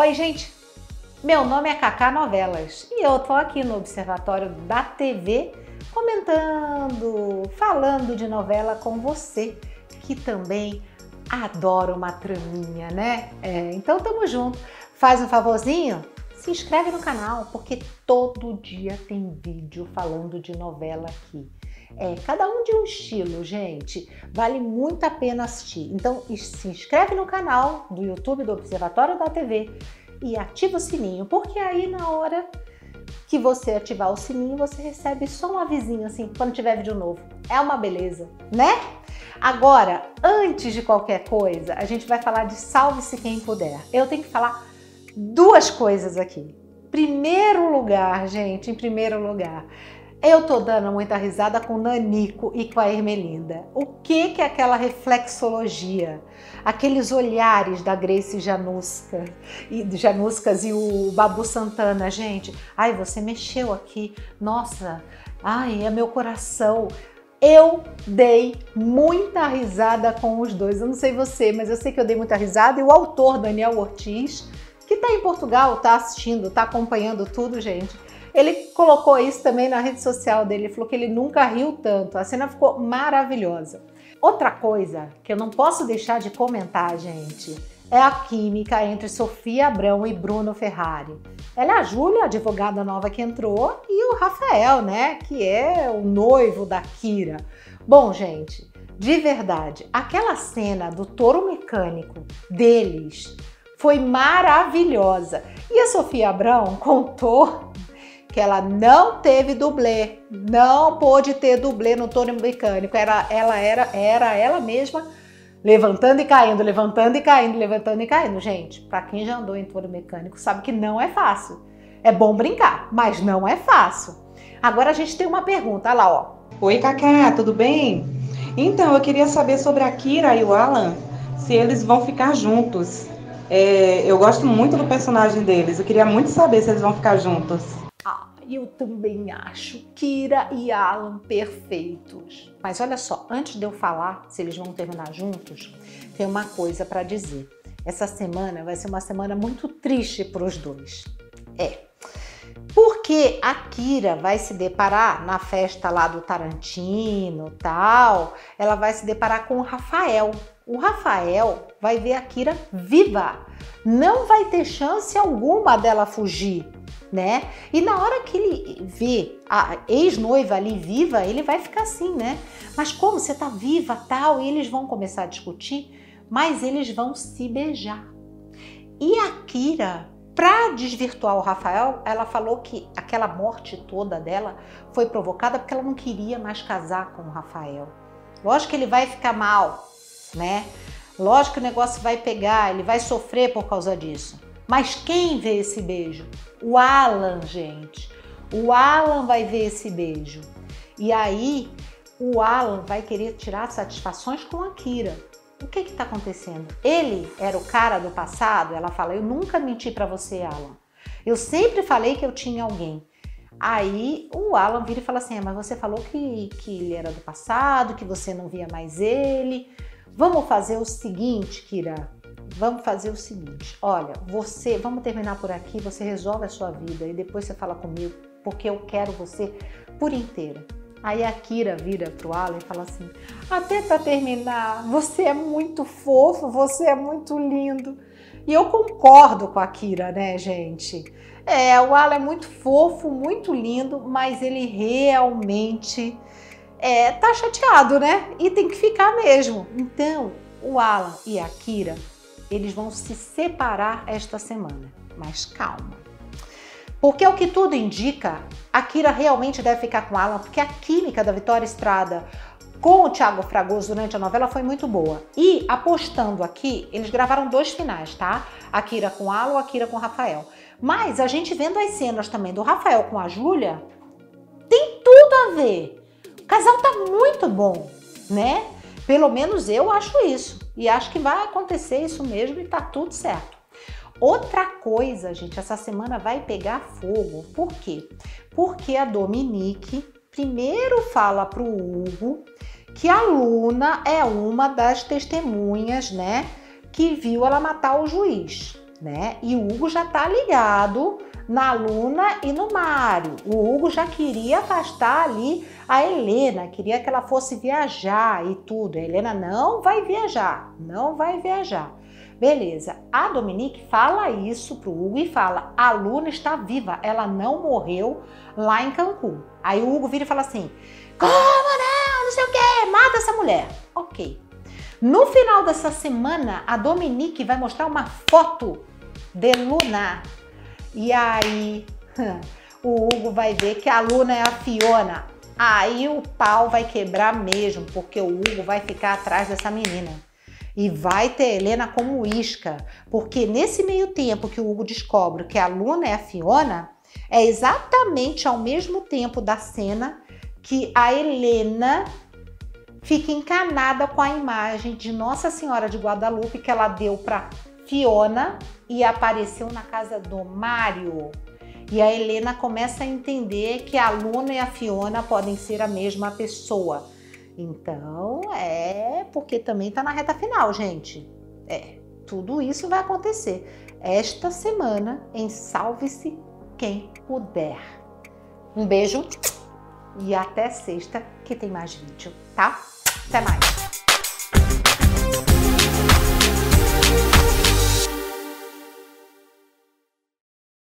Oi, gente! Meu nome é Cacá Novelas e eu tô aqui no Observatório da TV comentando, falando de novela com você que também adora uma traminha, né? É, então tamo junto. Faz um favorzinho? Se inscreve no canal porque todo dia tem vídeo falando de novela aqui. É, cada um de um estilo, gente. Vale muito a pena assistir. Então, se inscreve no canal do YouTube do Observatório da TV e ativa o sininho, porque aí na hora que você ativar o sininho, você recebe só um avisinho assim, quando tiver vídeo novo. É uma beleza, né? Agora, antes de qualquer coisa, a gente vai falar de salve-se quem puder. Eu tenho que falar duas coisas aqui. Primeiro lugar, gente, em primeiro lugar, eu tô dando muita risada com Nanico e com a Ermelinda. O que que é aquela reflexologia? Aqueles olhares da Grace Januska e Januscas e o Babu Santana, gente. Ai, você mexeu aqui. Nossa, ai, é meu coração. Eu dei muita risada com os dois. Eu não sei você, mas eu sei que eu dei muita risada. E o autor, Daniel Ortiz, que está em Portugal, está assistindo, está acompanhando tudo, gente ele colocou isso também na rede social dele, ele falou que ele nunca riu tanto. A cena ficou maravilhosa. Outra coisa que eu não posso deixar de comentar, gente, é a química entre Sofia Abrão e Bruno Ferrari. Ela é a Júlia, a advogada nova que entrou, e o Rafael, né, que é o noivo da Kira. Bom, gente, de verdade, aquela cena do touro mecânico deles foi maravilhosa. E a Sofia Abrão contou que ela não teve dublê, não pôde ter dublê no touro mecânico. Era, ela era, era ela mesma levantando e caindo, levantando e caindo, levantando e caindo. Gente, para quem já andou em touro mecânico sabe que não é fácil. É bom brincar, mas não é fácil. Agora a gente tem uma pergunta, olha lá, ó. Oi, Cacá, tudo bem? Então, eu queria saber sobre a Kira e o Alan, se eles vão ficar juntos. É, eu gosto muito do personagem deles, eu queria muito saber se eles vão ficar juntos eu também acho Kira e Alan perfeitos. Mas olha só, antes de eu falar se eles vão terminar juntos, tem uma coisa para dizer. Essa semana vai ser uma semana muito triste para os dois. É. Porque a Kira vai se deparar na festa lá do Tarantino, tal, ela vai se deparar com o Rafael. O Rafael vai ver a Kira viva. Não vai ter chance alguma dela fugir né? E na hora que ele vê a ex-noiva ali viva, ele vai ficar assim, né? Mas como você tá viva, tal, e eles vão começar a discutir, mas eles vão se beijar. E a Kira, para desvirtuar o Rafael, ela falou que aquela morte toda dela foi provocada porque ela não queria mais casar com o Rafael. Lógico que ele vai ficar mal, né? Lógico que o negócio vai pegar, ele vai sofrer por causa disso. Mas quem vê esse beijo? O Alan, gente. O Alan vai ver esse beijo. E aí, o Alan vai querer tirar satisfações com a Kira. O que está acontecendo? Ele era o cara do passado? Ela fala: Eu nunca menti para você, Alan. Eu sempre falei que eu tinha alguém. Aí o Alan vira e fala assim: é, Mas você falou que, que ele era do passado, que você não via mais ele. Vamos fazer o seguinte, Kira vamos fazer o seguinte: olha, você, vamos terminar por aqui, você resolve a sua vida e depois você fala comigo, porque eu quero você por inteira. Aí a Kira vira pro Alan e fala assim: até para terminar, você é muito fofo, você é muito lindo. E eu concordo com a Kira, né, gente? É, o Alan é muito fofo, muito lindo, mas ele realmente é, tá chateado, né? E tem que ficar mesmo. Então, o Alan e a Kira eles vão se separar esta semana. Mas calma. Porque o que tudo indica, a Kira realmente deve ficar com Alan, porque a química da Vitória Estrada com o Thiago Fragoso durante a novela foi muito boa. E apostando aqui, eles gravaram dois finais, tá? A Kira com Alan, a Kira com Rafael. Mas a gente vendo as cenas também do Rafael com a Júlia, tem tudo a ver. O casal tá muito bom, né? Pelo menos eu acho isso. E acho que vai acontecer isso mesmo e tá tudo certo. Outra coisa, gente, essa semana vai pegar fogo. Por quê? Porque a Dominique primeiro fala pro Hugo que a Luna é uma das testemunhas, né, que viu ela matar o juiz. né? E o Hugo já tá ligado na Luna e no Mário. O Hugo já queria afastar ali a Helena, queria que ela fosse viajar e tudo. A Helena não vai viajar, não vai viajar. Beleza. A Dominique fala isso pro Hugo e fala: a Luna está viva, ela não morreu lá em Cancún. Aí o Hugo vira e fala assim: como não? Não sei o que, mata essa mulher. Ok. No final dessa semana, a Dominique vai mostrar uma foto de Luna. E aí, o Hugo vai ver que a Luna é a Fiona. Aí o pau vai quebrar mesmo, porque o Hugo vai ficar atrás dessa menina. E vai ter Helena como isca, porque nesse meio tempo que o Hugo descobre que a Luna é a Fiona, é exatamente ao mesmo tempo da cena que a Helena fica encanada com a imagem de Nossa Senhora de Guadalupe que ela deu para Fiona e apareceu na casa do Mário. E a Helena começa a entender que a Luna e a Fiona podem ser a mesma pessoa. Então, é porque também tá na reta final, gente. É, tudo isso vai acontecer esta semana em Salve-se Quem Puder. Um beijo e até sexta que tem mais vídeo, tá? Até mais!